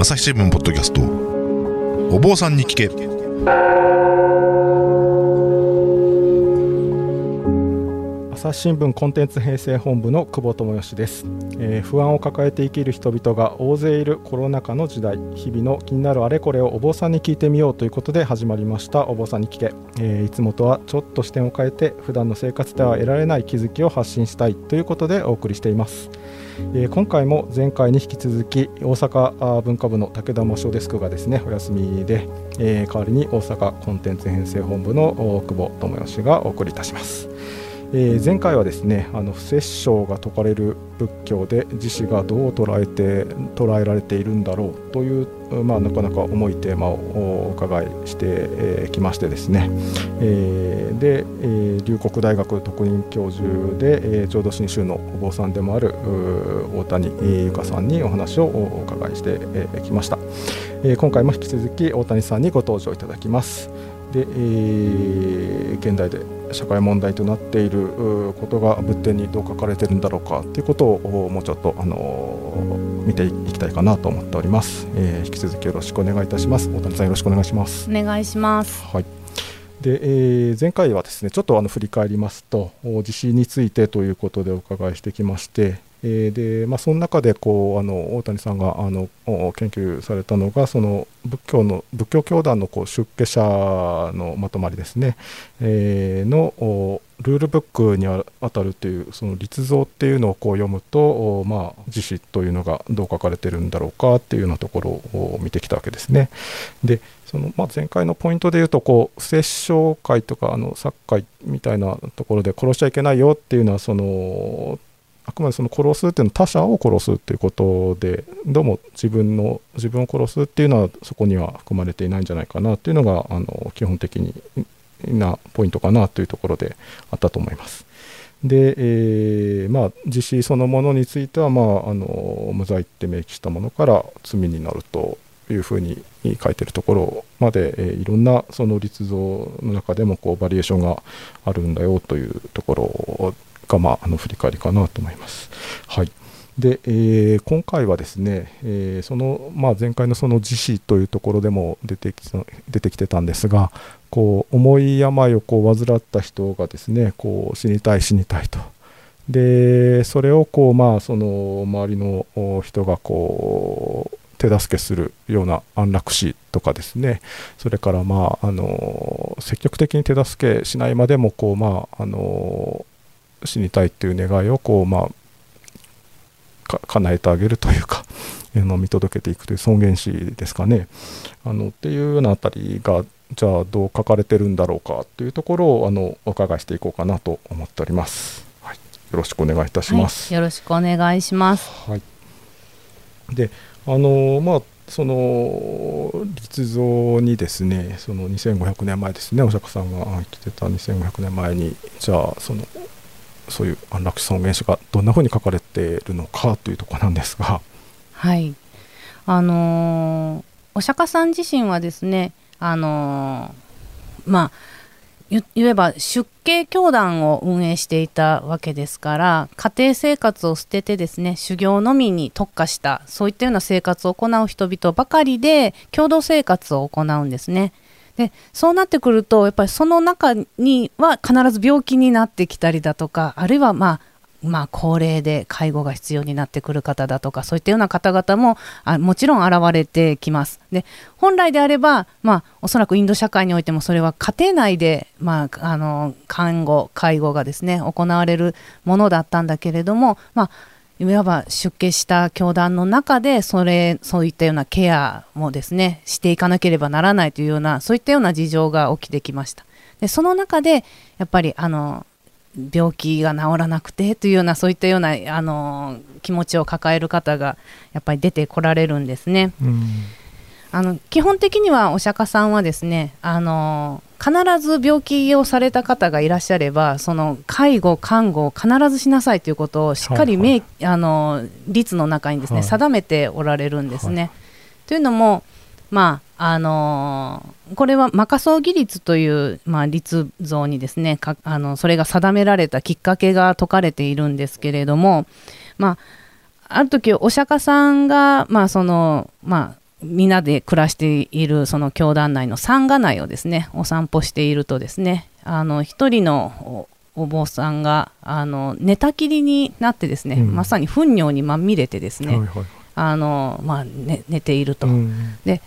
朝日新聞ポッドキャスト。お坊さんに聞け。朝日新聞コンテンツ編成本部の久保智義です、えー不安を抱えて生きる人々が大勢いるコロナ禍の時代。日々の気になるあれこれをお坊さんに聞いてみようということで始まりました。お坊さんに聞け、えーいつもとはちょっと視点を変えて普段の生活では得られない気づきを発信したいということでお送りしています。えー今回も前回に引き続き大阪文化部の武田真翔デスクがですねお休みで、えー代わりに大阪コンテンツ編成本部の久保智義がお送りいたします。えー前回はですねあの不殺生が説かれる仏教で自死がどう捉えて捉えられているんだろうという、まあ、なかなか重いテーマをお伺いしてえーきましてですね、えーで、えー龍谷大学特任教授で、えー浄土真宗のお坊さんでもある大谷由香さんにお話をお伺いしてえーきました、えー今回も引き続き大谷さんにご登場いただきます。で、えー現代で社会問題となっていることが仏典にどう書かれてるんだろうかということをおもうちょっと、あのー見ていきたいかなと思っております、えー引き続きよろしくお願いいたします大谷さんよろしくお願いしますお願いします。はい。で、えー前回はですねちょっとあの振り返りますとお地震についてということでお伺いしてきまして、えーでまあ、その中でこうあの大谷さんがあの研究されたのがその仏教の仏教教団のこう出家者のまとまりですね、えーのルールブックにあたるというその立像っていうのをこう読むと、まあ、自死というのがどう書かれてるんだろうかっていうようなところを見てきたわけですね。でそのまあ、前回のポイントで言うとこう不殺生会とかあの殺会みたいなところで殺しちゃいけないよっていうのはそのあくまでその殺すっていうのは他者を殺すっていうことでどうも自分の自分を殺すっていうのはそこには含まれていないんじゃないかなっていうのがあの基本的になポイントかなというところであったと思います。で、えーまあ、自死そのものについては、まあ、あの無罪って明記したものから罪になるというふうに書いてるところまで、えーいろんなその立像の中でもこうバリエーションがあるんだよというところが、まあ、あの振り返りかなと思います。はい。で、えー今回はですね、えーその、まあ、前回のその自死というところでも出てき出てきてたんですがこう重い病をこう患った人がですねこう死にたい死にたいと。でそれをこう、まあ、その周りの人がこう手助けするような安楽死とかですね。それから、まあ、あの積極的に手助けしないまでもこう、まあ、あの死にたいっていう願いをこう、まあ、か叶えてあげるというか、あの見届けていくという尊厳死ですかね。あのっていうようなあたりがじゃあどう書かれてるんだろうかというところをあのお伺いしていこうかなと思っております。はい、よろしくお願いいたします。はい、よろしくお願いします。はい、であのまあその立像にですねその2500年前ですねお釈迦さんが生きてた2500年前にじゃあそのそういう安楽死尊厳死がどんなふうに書かれているのかというところなんですがはい。あのーお釈迦さん自身はですね、あのーまあ、言えば出家教団を運営していたわけですから家庭生活を捨ててですね修行のみに特化したそういったような生活を行う人々ばかりで共同生活を行うんですね。でそうなってくるとやっぱりその中には必ず病気になってきたりだとかあるいはまあまあ、高齢で介護が必要になってくる方だとかそういったような方々もあもちろん現れてきます。で本来であれば、まあ、おそらくインド社会においてもそれは家庭内で、まあ、あの看護介護がですね行われるものだったんだけれども、まあ、いわば出家した教団の中でそれそういったようなケアもですねしていかなければならないというようなそういったような事情が起きてきました。でその中でやっぱりあの病気が治らなくてというようなそういったようなあの気持ちを抱える方がやっぱり出てこられるんですね。うんあの基本的にはお釈迦さんはですねあの必ず病気をされた方がいらっしゃればその介護看護を必ずしなさいということをしっかり明、はい。あの律の中にですね、はい。定めておられるんですね。はい。というのもまああのこれはマカソ義律という、まあ、律像にですねかあのそれが定められたきっかけが説かれているんですけれども、まあ、ある時お釈迦さんが、まあそのまあ、みんなで暮らしているその教団内の山河内をですねお散歩しているとですねあの一人のお坊さんがあの寝たきりになってですね、うん、まさに糞尿にまみれてですね、はいはい、あのまあね、寝ていると。うん、で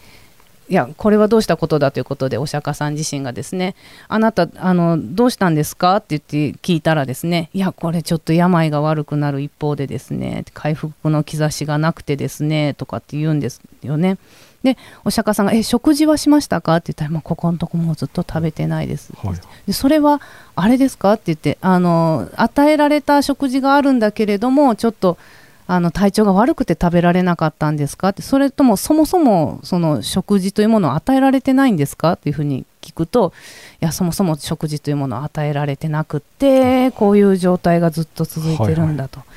いやこれはどうしたことだということでお釈迦さん自身がですねあなたあのどうしたんですか？って言って聞いたらですねいやこれちょっと病が悪くなる一方でですね回復の兆しがなくてですねとかって言うんですよね。でお釈迦さんが「え食事はしましたか?」って言ったら「もうここのとこもうずっと食べてないです」はい、でそれはあれですか?」って言ってあの与えられた食事があるんだけれどもちょっとあの体調が悪くて食べられなかったんですか？ってそれともそもそもその食事というものを与えられてないんですか？っていうふうに聞くといやそもそも食事というものを与えられてなくってこういう状態がずっと続いてるんだと。はいは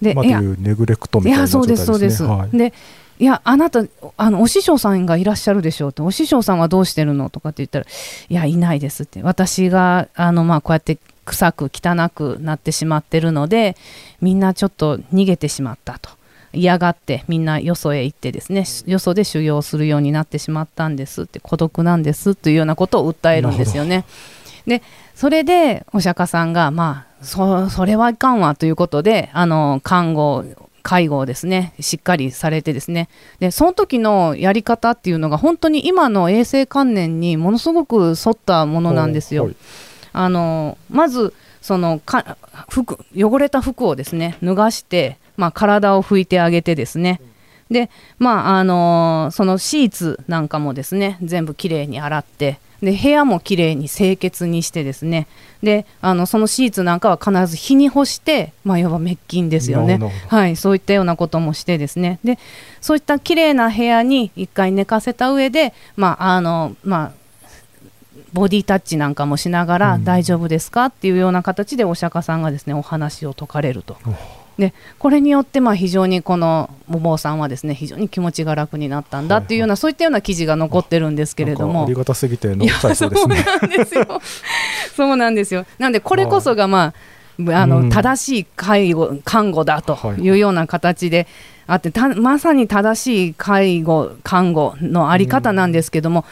い、で、まあ、いうネグレクトみたいな状態ですね。いやそうですそうです。でいや、あなた、あの、お師匠さんがいらっしゃるでしょうって、お師匠さんはどうしてるの？とかって言ったら、いや、いないですって。私が、あの、まあ、こうやって臭く汚くなってしまってるので、みんなちょっと逃げてしまったと。嫌がってみんなよそへ行ってですねよそで修行するようになってしまったんですって孤独なんですというようなことを訴えるんですよね。でそれでお釈迦さんがまあそそれはいかんわということであの看護介護をですねしっかりされてですねでその時のやり方っていうのが本当に今の衛生観念にものすごく沿ったものなんですよ。あのまずそのか服汚れた服をですね脱がして、まあ、体を拭いてあげてですね、でまああのー、そのシーツなんかもですね全部きれいに洗ってで部屋もきれいに清潔にしてですね。であのそのシーツなんかは必ず日に干して、まあ、いわば滅菌ですよね、はい、そういったようなこともしてですね。でそういったきれいな部屋に1回寝かせた上で、まああのまあ、ボディタッチなんかもしながら大丈夫ですかっていうような形でお釈迦さんがですねお話を説かれると。でこれによってまあ非常にこのお坊さんはですね非常に気持ちが楽になったんだっていうような、はいはい、そういったような記事が残ってるんですけれども。ありがたすぎて残さそうですね。そうなんですよ。そうなんですよ。なんでこれこそがまああの正しい介護看護だというような形であってまさに正しい介護看護のあり方なんですけども、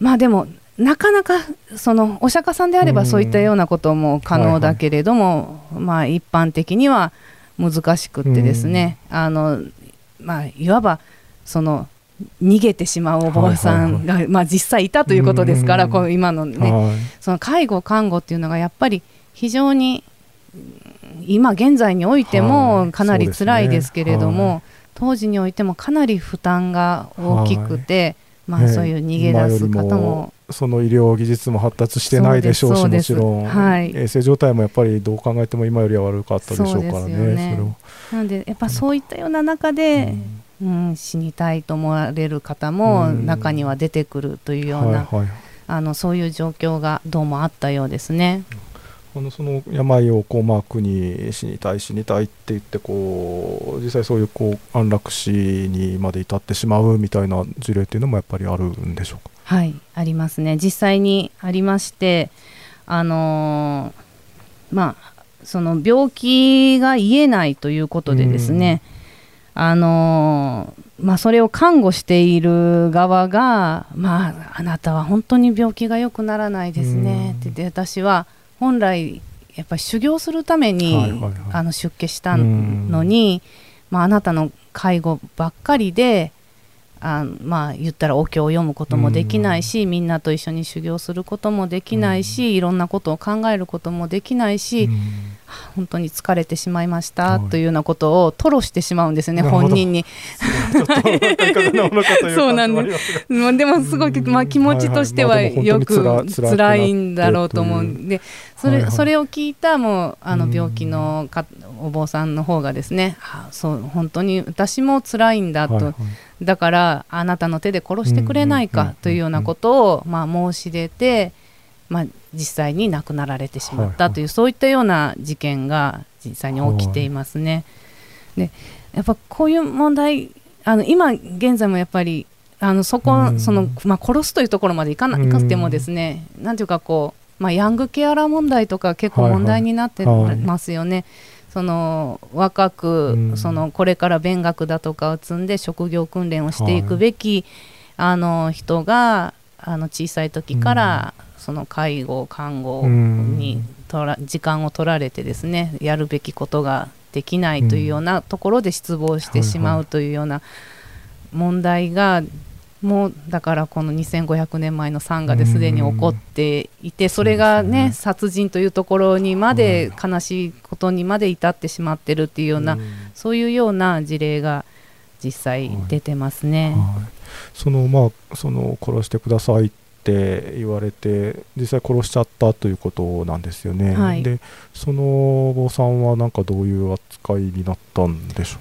まあでもなかなかそのお釈迦さんであればそういったようなことも可能だけれども、はいはい、まあ一般的には難しくってですね、あのまあ、いわばその逃げてしまうお坊さんが、まあ、実際いたということですから、こう今のね、はい、その介護看護っていうのがやっぱり非常に今現在においてもかなり辛いですけれども、はいね。はい、当時においてもかなり負担が大きくて、まあ、そういう逃げ出す方もその医療技術も発達してないでしょうしもちろん、はい、衛生状態もやっぱりどう考えても今よりは悪かったでしょうからね。ね。なのでやっぱそういったような中で、うん、うん、死にたいと思われる方も中には出てくるというような、はいはい、あのそういう状況がどうもあったようですね。あのその病をこうマークに死にたい死にたいって言ってこう実際そういうこう安楽死にまで至ってしまうみたいな事例っていうのもやっぱりあるんでしょうかはいありますね。実際にありましてあのー、まあその病気が言えないということでですね、あのー、まあ、それを看護している側が、まあ、あなたは本当に病気が良くならないですねって言って私は本来やっぱり修行するために、はいはいはい、あの出家したのに、まあ、あなたの介護ばっかりであまあ言ったらお経を読むこともできないし、みんなと一緒に修行することもできないし、いろんなことを考えることもできないし、本当に疲れてしまいましたというようなことを吐露してしまうんですね、本人に。そうなんです。でもすごく、まあ、気持ちとしてはよく辛いんだろうと思うんでそれそれを聞いたもうあの病気のかお坊さんの方がですね、あそう本当に私も辛いんだと。だからあなたの手で殺してくれないかというようなことを、まあ、申し出て、まあ、実際に亡くなられてしまったという、そういったような事件が実際に起きていますね。でやっぱこういう問題あの今現在もやっぱりあのそこ、そのまあ、殺すというところまでいかないかってもですね、なんていうかこう、まあ、ヤングケアラー問題とか結構問題になってますよね。その若く、うん。そのこれから勉学だとかを積んで職業訓練をしていくべき、あの人があの小さい時から、その介護看護にとら時間を取られてですねやるべきことができないというようなところで失望してしまうというような問題がもうだからこの2500年前のサンガですでに起こっていてそれがね殺人というところにまで悲しいことにまで至ってしまってるっていうようなうん。そういうような事例が実際出てますね。はい、そのまあその殺してくださいって言われて実際殺しちゃったということなんですよね。はい。でそのお坊さんはなんかどういう扱いになったんでしょ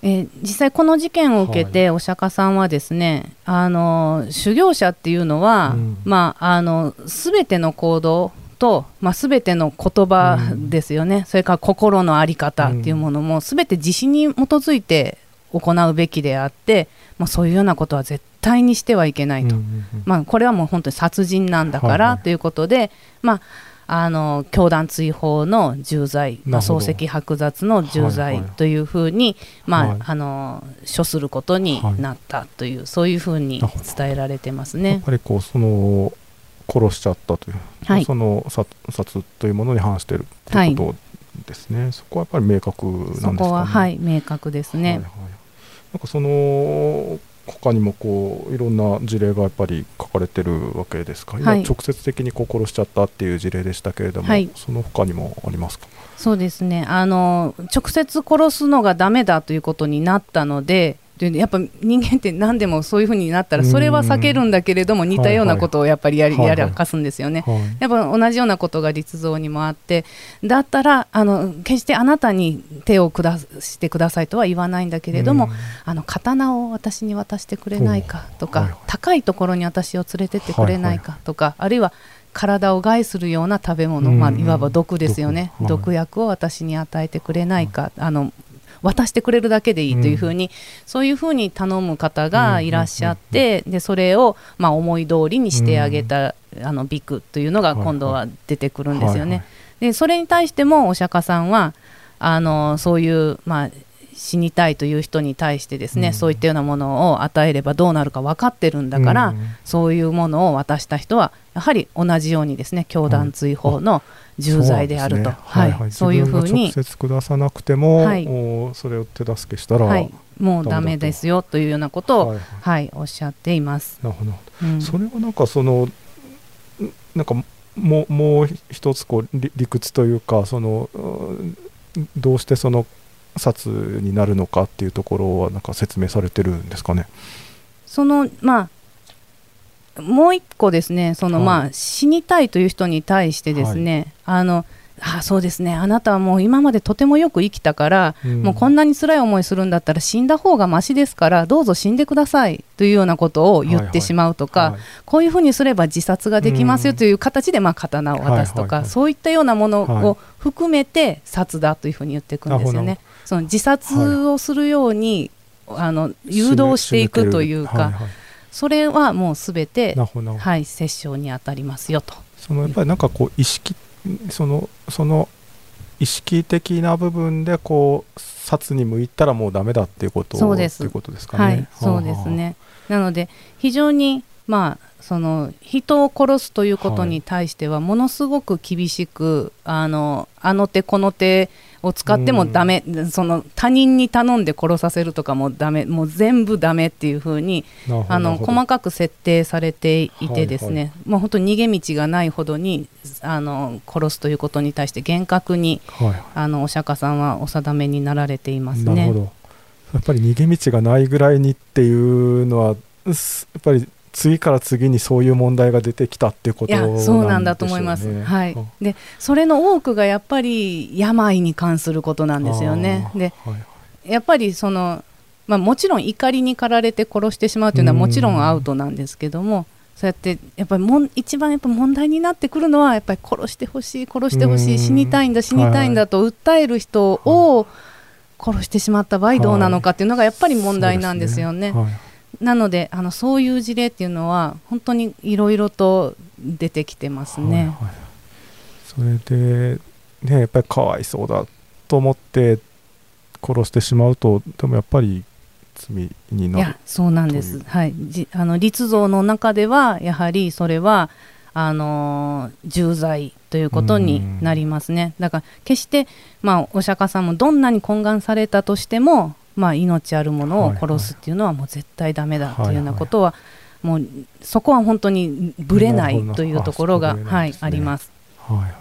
えー実際この事件を受けてお釈迦さんはですね、あの修行者っていうのは、うん。まああの全ての行動と、まあ、全ての言葉ですよね、それから心の在り方っていうものも全て自信に基づいて行うべきであって、まあ、そういうようなことは絶対にしてはいけなう。いと、うんうんうん。まあ、これはもう本当に殺人なんだかはいはい。らということで、まあ、あの教団追放の重罪、まあ、漱石剥奪の重はいはい。罪というふうに、まあはい。あの処することになったという、そういうふうに伝えられてますやっね。ぱりこうその殺しちゃったという、はい。その殺殺というものに反しているということですね、そこはやっぱり明確なんですかね。そこは、はい、明確ですね。はいはい。なんかその他にもこういろんな事例がやっぱり書かれてるわけですか、今はい。直接的にこう殺しちゃったっていう事例でしたけれども、はい。その他にもありますか？そうですね。あの直接殺すのがダメだということになったのででやっぱ人間って何でもそういうふうになったらそれは避けるんだけれども似たようなことをやっぱりやり,、やらかすんですよね。はい。やっぱ同じようなことが立像にもあってだったらあの決してあなたに手を下してくださいとは言わないんだけれども、うん。あの刀を私に渡してくれないかとか、はいはい。高いところに私を連れてってくれないかとか、あるいは体を害するような食べ物、うんまあ、いわば毒ですよね、毒薬を私に与えてくれないか、あの渡してくれるだけでいいというふうに、そういうふうに頼む方がいらっしゃって、でそれを、まあ、思い通りにしてあげた、あのビクというのが今度は出てくるんですよね。はいはい。でそれに対してもお釈迦さんはあのそういう、まあ、死にたいという人に対してですね、うん。そういったようなものを与えればどうなるか分かってるんだから、うん。そういうものを渡した人はやはり同じようにですね教団追放の重罪であると、そうい。そういうふうに。直、接くださなくても、はい。おそれを手助けしたら、はい、もうダメですよというようなことを、はいははい。いおっしゃっています。なるほど。うん。それはなんかそのんなんかもうもう一つこう理理屈というかそのうんどうしてその殺になるのかっていうところはなんか説明されてるんですかね？そのまあもう一個ですねその、はい。まあ死にたいという人に対してですね、あのあそうですねあなたはもう今までとてもよく生きたから、もうこんななに辛い思いするんだったら死んだ方がましですからどうぞ死んでくださいというようなことを言はいはいってしまうとか、こういうふうにすれば自殺ができますよという形でまあ刀を渡すとか、はいはいはい。そういったようなものはい。を含めて殺だというふうに言っていくんですよね。その自殺をするように、あの誘導していくというか、はいはいそれはもうすべてはい殺生に当たりますよと。そのやっぱりなんかこう意識そのその意識的な部分でこう殺に向いたらもうダメだっていうことそうですいうことですかね。はい、そうですね。なので非常にまあその人を殺すということに対してはものすごく厳しく、あのあの手この手を使ってもダメ、その他人に頼んで殺させるとかもダメ、もう全部ダメっていうふうにはあの細かく設定されていてですね、はい。はもう本当に逃げ道がないほどにあの殺すということに対して厳格にはいはい。あのお釈迦さんはお定めになられていますね。なるほど。やっぱり逃げ道がないぐらいにっていうのはすやっぱり次から次にそういう問題が出てきたっていうこといなんでね。やそうなんだと思います。はい。でそれの多くがやっぱり病に関することなんですよね。であーはいやっぱりそのまあもちろん怒りに駆られて殺してしまうというのはもちろんアウトなんですけども。そうやってやっぱりもん一番やっぱ問題になってくるのはやっぱり殺してほしい殺してほしうんい死にたいんだ死にたいんだと訴える人を殺してしまった場合どうなのかっていうのがやっぱり問題なんですよね。そうですなのであのそういう事例っていうのは本当にいろいろと出てきてますね。はいはい。それで、ね、やっぱりかわいそうだっと思って殺してしまうとでもやっぱり罪にいなる。やそうなんです、はい、じあの立像の中ではやはりそれはあのー重罪ということになりますね。だから決して、まあ、お釈迦さんもどんなに懇願されたとしても、まあ、命あるものを殺すっていうのはもう絶対ダメだというようなことは、もうそこは本当にぶれないというところが、なるほどあはい、あります。はいはい、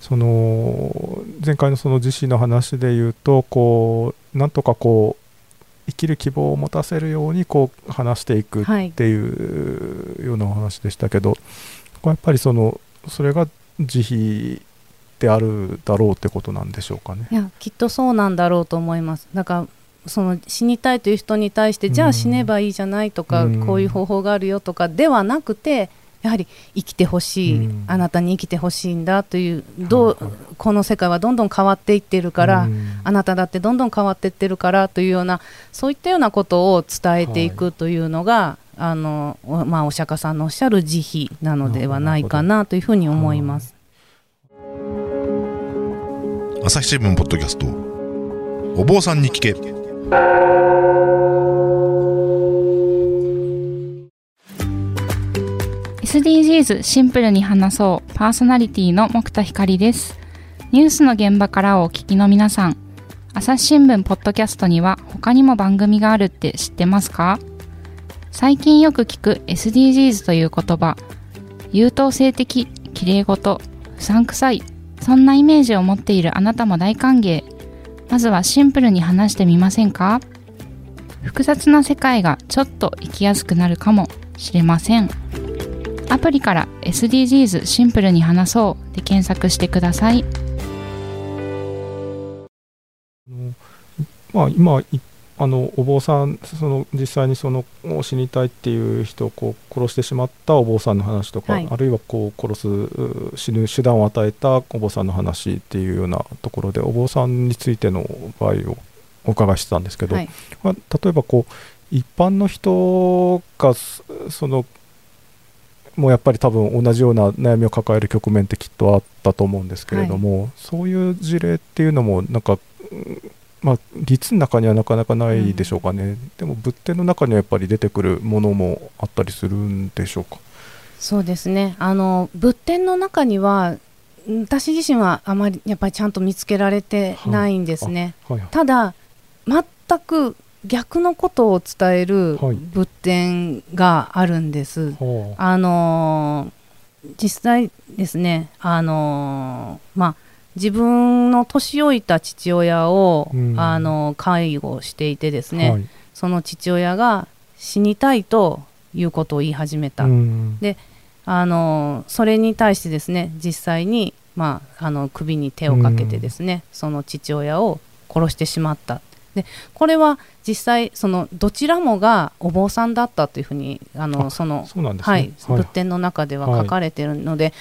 その前回のその自身の話で言うとこうなんとかこう生きる希望を持たせるようにこう話していくっはいていうようなお話でしたけど、はやっぱりそのそれが慈悲であるだろうってことなんでしょうかね。いやきっとそうなんだろうと思います。だからその死にたいという人に対して、うん。じゃあ死ねばいいじゃないとか、うん。こういう方法があるよとかではなくてやはり生きてほしい、うん。あなたに生きてほしいんだというどう、この世界はどんどん変わっていってるから、うん。あなただってどんどん変わっていってるからというようなそういったようなことを伝えていくというのが、あのおまあ、お釈迦さんのおっしゃる慈悲なのではないかなというふうに思います。朝日新聞ポッドキャスト。お坊さんに聞け SDGs シンプルに話そう。パーソナリティの木田光です。ニュースの現場からお聞きの皆さん朝日新聞ポッドキャストには他にも番組があるって知ってますか？最近よく聞く SDGs という言葉優等生的綺麗事不散臭いそんなイメージを持っているあなたも大歓迎。まずはシンプルに話してみませんか？複雑な世界がちょっと生きやすくなるかもしれませんアプリから SDGs シンプルに話そうで検索してください。まあ、今いあのお坊さんその実際にその死にたいっていう人をこう殺してしまったお坊さんの話とか、はい。あるいはこう殺すう死ぬ手段を与えたお坊さんの話っていうようなところでお坊さんについての場合をお伺いしてたんですけど、はい。まあ、例えばこう一般の人がそそのもうやっぱり多分同じような悩みを抱える局面ってきっとあったと思うんですけれども、そういう事例っていうのもなんか、うんまあ、律の中にはなかなかないでしょうかね、でも仏典の中にはやっぱり出てくるものもあったりするんでしょうか。そうですね。あの仏典の中にはうん私自身はあまりやっぱりちゃんと見つけられてないんですね。はい。はいただ全く逆のことを伝えるはい。仏典があるんです。はあのー実際ですね、あのーまあ、自分の年老いた父親を、うん。あのー介護していてですあね、はい。その父親が死にたいということを言い始めた、うん。あのそれに対してですね実際に、まあ、あの首に手をかけてですね、その父親を殺してしまったでこれは実際そのどちらもがお坊さんだったというふうにあのあその。はい、仏典の中では書かれているので、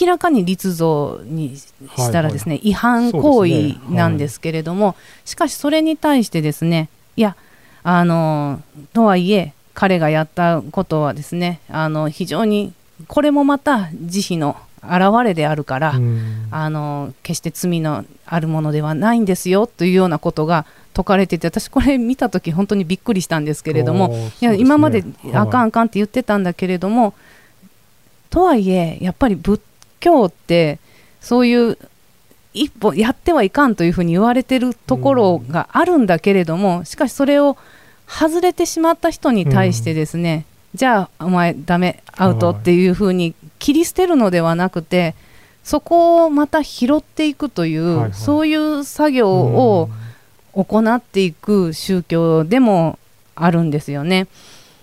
明らかに立像にしたらですね、違反行為なんですけれども、しかしそれに対してですねいやあのとはいえ彼がやったことはですねあの非常にこれもまた慈悲の表れであるから、うん。あの決して罪のあるものではないんですよというようなことが説かれていて私これ見た時本当にびっくりしたんですけれどもあーいや今まであかんはいあかんって言ってたんだけれども、とはいえやっぱり仏教ってそういう一歩やってはいかんというふうに言われてるところがあるんだけれども、しかしそれを外れてしまった人に対してですね、じゃあお前ダメアウトっていうふうに切り捨てるのではなくてそこをまた拾っていくという、はいはい。そういう作業を行っていく宗教でもあるんですよね。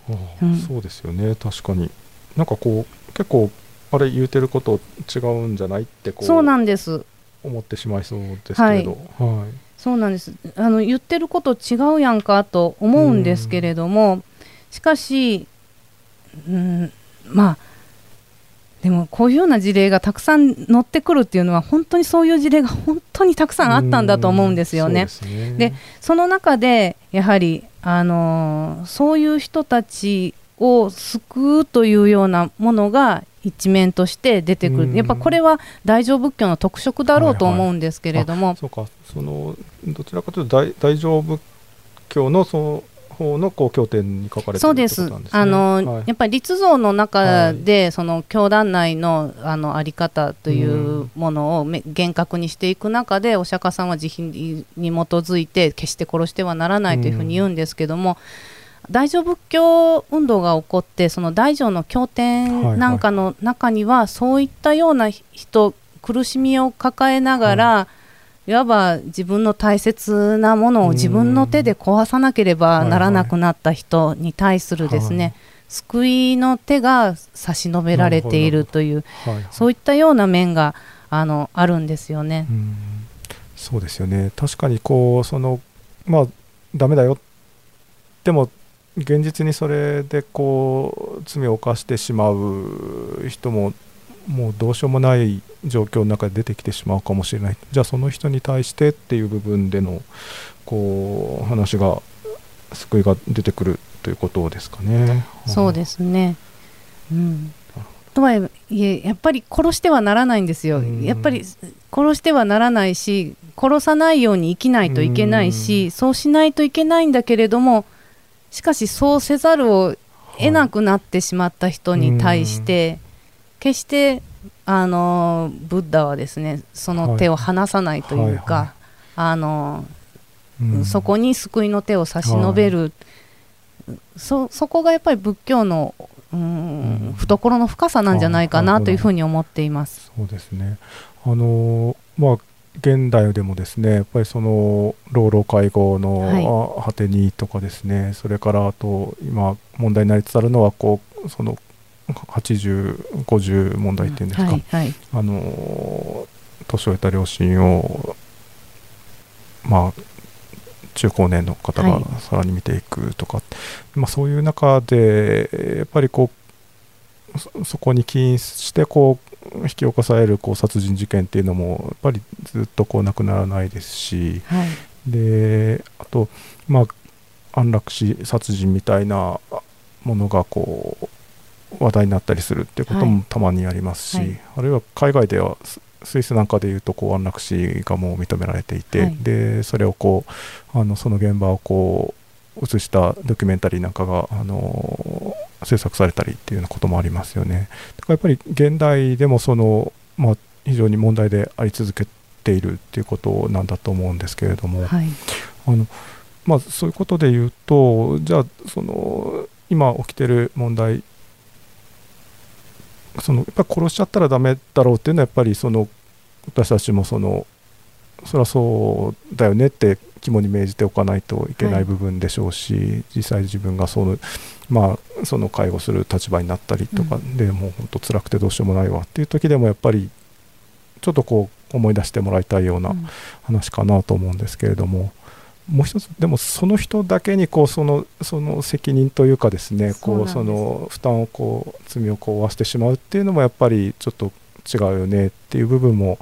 ああうん。そうですよね。確かに。なんかこう結構あれ言うてること違うんじゃないってこうそうなんです。思ってしまいそうですけれど、はい。そうなんです。あの言ってること違うやんかと思うんですけれども、しかし、うん、まあでもこういうような事例がたくさん載ってくるっていうのは本当にそういう事例が本当にたくさんあったんだと思うんですよね。そうですね。でその中でやはり、あのーそういう人たちを救うというようなものが一面として出てくる、やっぱこれは大乗仏教の特色だろうと思うんですけれども、はいはい、そうか。そのどちらかというと大大乗仏教のそ方のこう経典に書かれてそうです。あの、はい、やっぱり立像の中で、はい、その教団内のあのあり方というものをめ、厳格にしていく中でお釈迦さんは慈悲に基づいて決して殺してはならないというふうに言うんですけども。大乗仏教運動が起こってその大乗の経典なんかの中には、はいはい、そういったような人苦しみを抱えながら、はいいわば自分の大切なものを自分の手で壊さなければならなくなった人に対するですね、はいはい、救いの手が差し伸べられているという、はいはい、そういったような面があのあるんですよね。そうですよね。確かにこうそのまあダメだよでも現実にそれでこう罪を犯してしまう人ももうどうしようもない状況の中で出てきてしまうかもしれないじゃあその人に対してっていう部分でのこう話が救いが出てくるということですかね。そうですね、うん。とはいえやっぱり殺してはならないんですよ、やっぱり殺してはならないし殺さないように生きないといけないしそうしないといけないんだけれどもしかしそうせざるを得なくなってしまった人に対して、決してあのブッダはですねその手を離さないというか、はい。はいはい、あの、うん、そこに救いの手を差し伸べる、はい、そそこがやっぱり仏教の、うん、うん、懐の深さなんじゃないかなというふうに思っています。そうですね。あのまあ現代でもですねやっぱりその老老介護の果てにとかですね、はい、それからあと今問題になりつつあるのはこうその80、50問題っていうんですか、はいはい、あの年老いた両親を、まあ、中高年の方がさらに見ていくとか、はい、まあ、そういう中でやっぱりこうそこに起因してこう引き起こされるこう殺人事件っていうのもやっぱりずっとこうなくならないですし、はい、であと、まあ、安楽死殺人みたいなものがこう話題になったりするっていうこともたまにありますし、はい、あるいは海外ではスイスなんかでいうとこう安楽死がもう認められていて、はい、でそれをこうあのその現場をこう映したドキュメンタリーなんかがあの制作されたりっていうようなこともありますよね。だからやっぱり現代でもその、まあ、非常に問題であり続けているっていうことなんだと思うんですけれども、はい、あのまあ、そういうことで言うとじゃあその今起きてる問題そのやっぱ殺しちゃったらダメだろうっていうのはやっぱりその私たちもそのそりゃそうだよねって肝に銘じておかないといけない部分でしょうし、はい、実際自分がその,、まあ、その介護する立場になったりとかで、うん、もう本当辛くてどうしようもないわっていう時でもやっぱりちょっとこう思い出してもらいたいような話かなと思うんですけれども、もう一つでもその人だけにこうそのその責任というかですねこうその負担をこう罪をこう負わしてしまうっていうのもやっぱりちょっと違うよねっていう部分も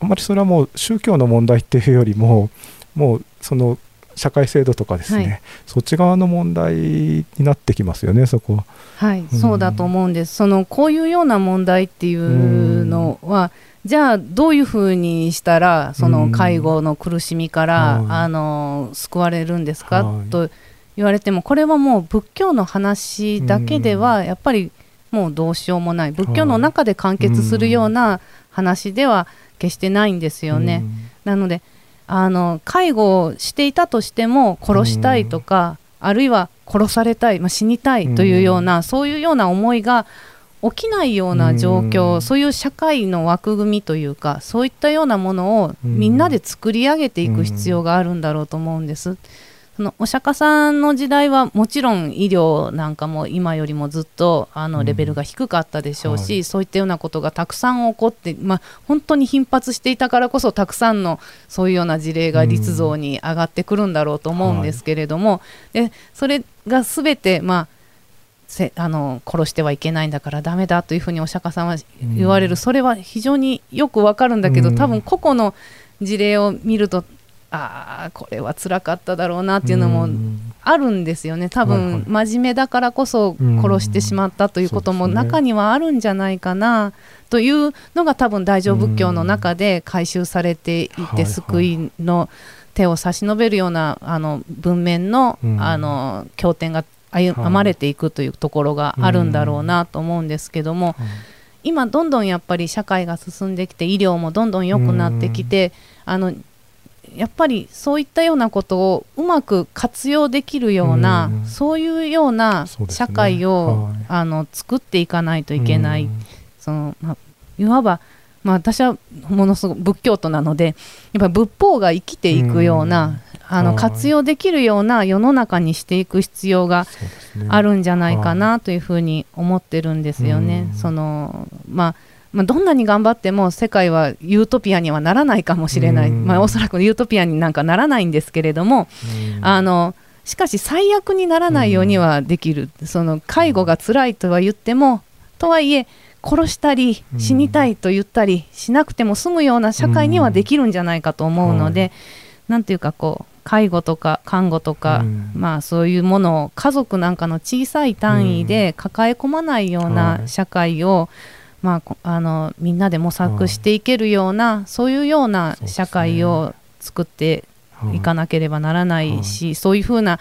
あんまりそれはもう宗教の問題っていうよりももうその社会制度とかですね、はい、そっち側の問題になってきますよねそこは。はい、うん、そうだと思うんです。そのこういうような問題っていうのは、うんじゃあどういうふうにしたらその介護の苦しみから、うん、あの救われるんですか、はい、と言われてもこれはもう仏教の話だけではやっぱりもうどうしようもない。仏教の中で完結するような話では決してないんですよね。なのであの介護をしていたとしても殺したいとか、あるいは殺されたい、まあ、死にたいというような、そういうような思いが起きないような状況、そういう社会の枠組みというかそういったようなものをみんなで作り上げていく必要があるんだろうと思うんです。そのお釈迦さんの時代はもちろん医療なんかも今よりもずっとあのレベルが低かったでしょうし、うんはい、そういったようなことがたくさん起こって、まあ、本当に頻発していたからこそたくさんのそういうような事例が立像に上がってくるんだろうと思うんですけれども、うんはい、でそれが全て、まあ、せあの殺してはいけないんだからダメだというふうにお釈迦さんは言われる、うん、それは非常によくわかるんだけど、うん、多分個々の事例を見るとああこれは辛かっただろうなっていうのもあるんですよね。多分、真面目だからこそ殺してしまったということも中にはあるんじゃないかなというのが多分大乗仏教の中で回収されていて救いの手を差し伸べるようなあの文面のうん。あの経典が歩はい。まれていくというところがあるんだろうなと思うんですけども、今どんどんやっぱり社会が進んできて医療もどんどん良くなってきてあのやっぱりそういったようなことをうまく活用できるようなうん。そういうような社会を、はい。あの作っていかないといけない、うん。そのまあ、いわば、まあ、私はものすごく仏教徒なのでやっぱり仏法が生きていくような、あのはい。活用できるような世の中にしていく必要があるんじゃないかなというふうに思ってるんですよね。うん。そのまあまあ、どんなに頑張っても世界はユートピアにはならないかもしれない、うん。まあ、おそらくユートピアになんかならないんですけれども、うん。あのしかし最悪にならないようにはできる、その介護が辛いとは言ってもとはいえ殺したりうん。死にたいと言ったりしなくても済むような社会にはできるんじゃないかと思うので、はい。なんていうかこう介護とか看護とか、うん。まあそういうものを家族なんかの小さい単位で抱え込まないようはない。社会を、まあこ、あのみんなで模索していけるような、そういうような社会を作っていかなければならないし、そういうふうな、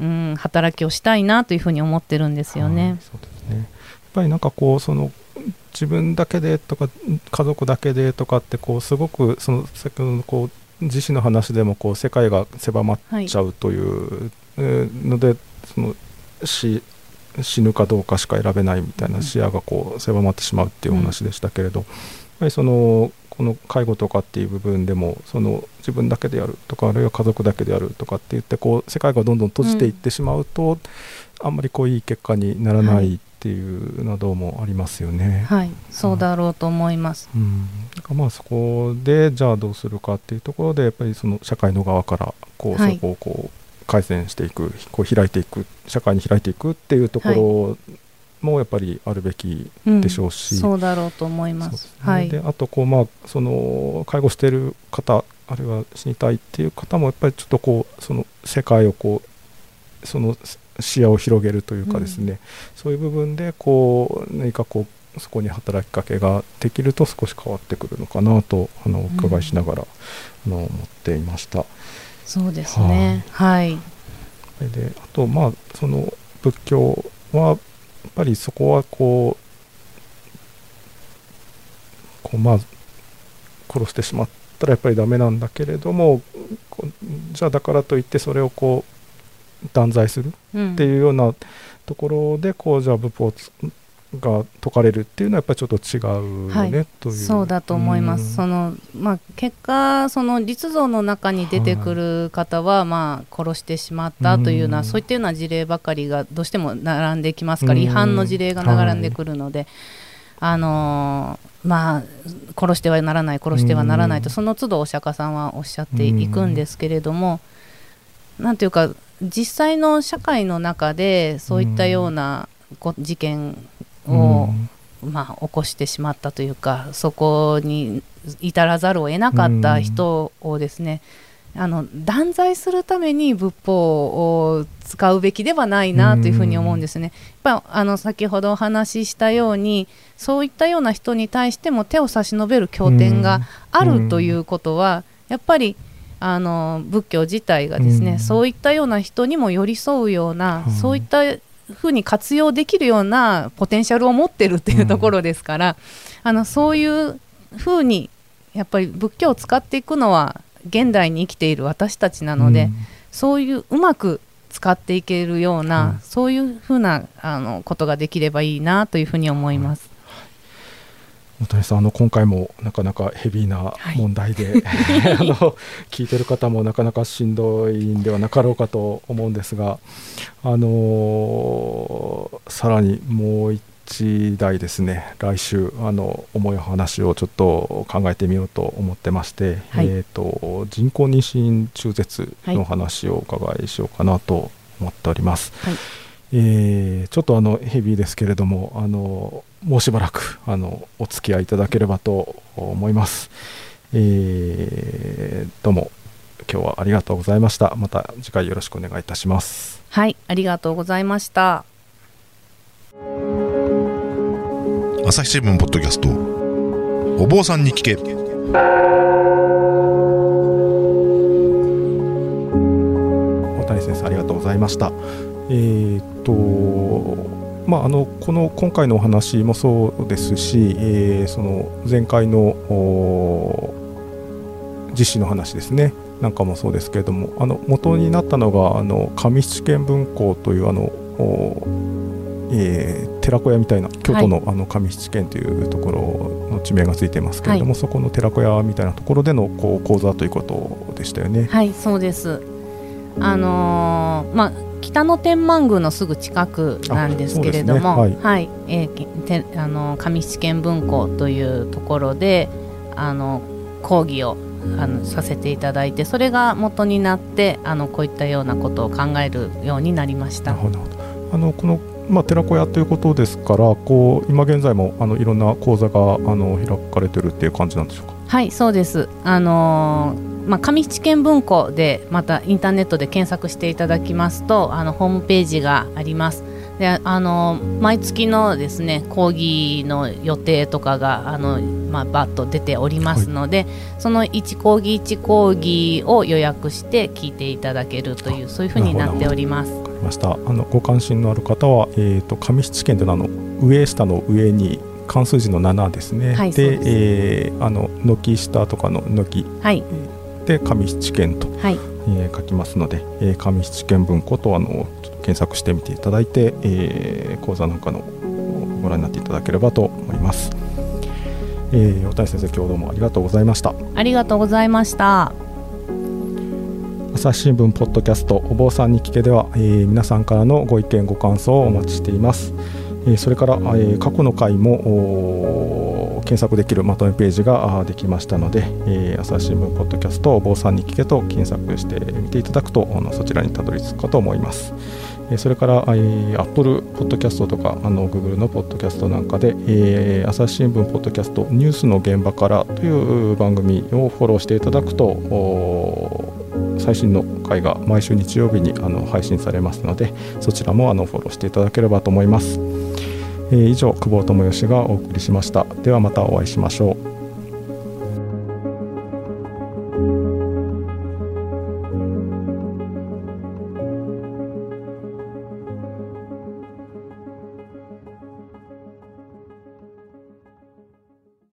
うん、働きをしたいなというふうに思ってるんですよはい。ね。そうですね。やっぱりなんかこうその自分だけでとか家族だけでとかってこうすごくその先ほどのこう自身の話でもこう世界が狭まっはいちゃうという、えーのでその死死ぬかどうかしか選べないみたいな視野がこう狭まってしまうっていうお話でしたけれど、やっぱりそのこの介護とかっていう部分でもその自分だけでやるとかあるいは家族だけでやるとかって言ってこう世界がどんどん閉じていってしまうと、あんまりこういい結果にならないっていうのはどうもありますよね。はい、そうだろうと思います。うん、だからまあそこでじゃあどうするかっていうところでやっぱりその社会の側からこうはいそこをこう改善していくこう開いていく社会に開いていくっていうところもやっぱりあるべきうんでしょうし、そうだろうと思いま。すすねはい。であとこうまあその介護している方あるいは死にたいっていう方もやっぱりちょっとこうその世界をこうその視野を広げるというかですね、そういう部分でこう何かこうそこに働きかけができると少し変わってくるのかなとあのお伺いしながら、あの思っていました。そうですね。はい。それであとまあその仏教はやっぱりそこはこうこうまあ殺してしまったらやっぱりダメなんだけれどもじゃあだからといってそれをこう断罪するうん。っていうようなところでこうじゃあ仏法つが解かれるっていうのはやっぱりちょっと違うよね、はい。という。そうだと思います。そのまあ結果その実像の中に出てくる方は、まあ殺してしまったというような、うん。そういったような事例ばかりがどうしても並んできますから、うん。違反の事例が並んでくるので。あのーまあ殺してはならない殺してはならないと、うん。その都度お釈迦さんはおっしゃっていくんですけれども、なんていうか実際の社会の中でそういったようなこ事件を、まあ、起こしてしまったというかそこに至らざるを得なかった人をですね、あの断罪するために仏法を使うべきではないなというふうに思うんですね。やっぱあの先ほどお話ししたようにそういったような人に対しても手を差し伸べる経典があるということは、やっぱりあの仏教自体がですね、うん。そういったような人にも寄り添うような、はい。そういったふうに活用できるようなポテンシャルを持ってるっていうところですから、あのそういうふうにやっぱり仏教を使っていくのは現代に生きている私たちなので、そういううまく使っていけるような、はいそういうふうなあのことができればいいなというふうに思います。大谷さんあの今回もなかなかヘビーな問題で、あの聞いてる方もなかなかしんどいんではなかろうかと思うんですが、あのーさらにもう一台ですね来週あの重い話をちょっと考えてみようと思ってまして、はい。えー、と人工妊娠中絶の話をお伺いしようかなと思っております。はいえーちょっとあのヘビーですけれどもあのもうしばらくあのお付き合いいただければと思います。えーどうも今日はありがとうございました。また次回よろしくお願いいたします。はいありがとうございました。朝日新聞ポッドキャスト。お坊さんに聞け。大谷先生ありがとうございましたえー、っとまあ、あのこの今回のお話もそうですし、えー、その前回の実施の話ですね。なんかもそうですけれどもあの元になったのがあの上七軒文庫というあの、えー、寺子屋みたいな京都の,、あの上七軒というところの地名がついてますけれども、はい、そこの寺子屋みたいなところでのこう講座ということでしたよね。はいそうです。あのー、まあ北野天満宮のすぐ近くなんですけれども、ね、はい、はい、えー、てあの上七軒文庫というところであの講義をあのさせていただいてそれが元になってあのこういったようなことを考えるようになりました。あのこのまあ、寺子屋ということですからこう今現在もあのいろんな講座があの開かれてるっていう感じなんでしょうか？はいそうです。あのーまあ、上七軒文庫でまたインターネットで検索していただきますとあのホームページがあります。であの毎月のですね講義の予定とかがあの、まあ、バッと出ておりますので、はい、その1講義1講義を予約して聞いていただけるというそういうふうになっております。わかりましたあのご関心のある方は、えーと、上七軒というのはあの上下の上に関数字の7ですね。はい、でで、えー、あの軒下とかの軒、はいで上七軒と、はい。えー、書きますので、えー、上七軒文庫とあの検索してみていただいて、えー、講座なんかのご覧になっていただければと思います。えー、大谷先生今日どうもありがとうございました。ありがとうございました。朝日新聞ポッドキャストお坊さんに聞けでは、えー、皆さんからのご意見ご感想をお待ちしています、えー、それから、えー、過去の回も検索できるまとめページができましたので、えー、朝日新聞ポッドキャストお坊さんに聞けと検索してみていただくとそちらにたどり着くかと思います。それから、えー、Apple Podcast とかあの Google のポッドキャストなんかで、えー、朝日新聞ポッドキャストニュースの現場からという番組をフォローしていただくと最新の回が毎週日曜日にあの配信されますのでそちらもあのフォローしていただければと思います。えー、以上久保智義がお送りしました。ではまたお会いしましょう。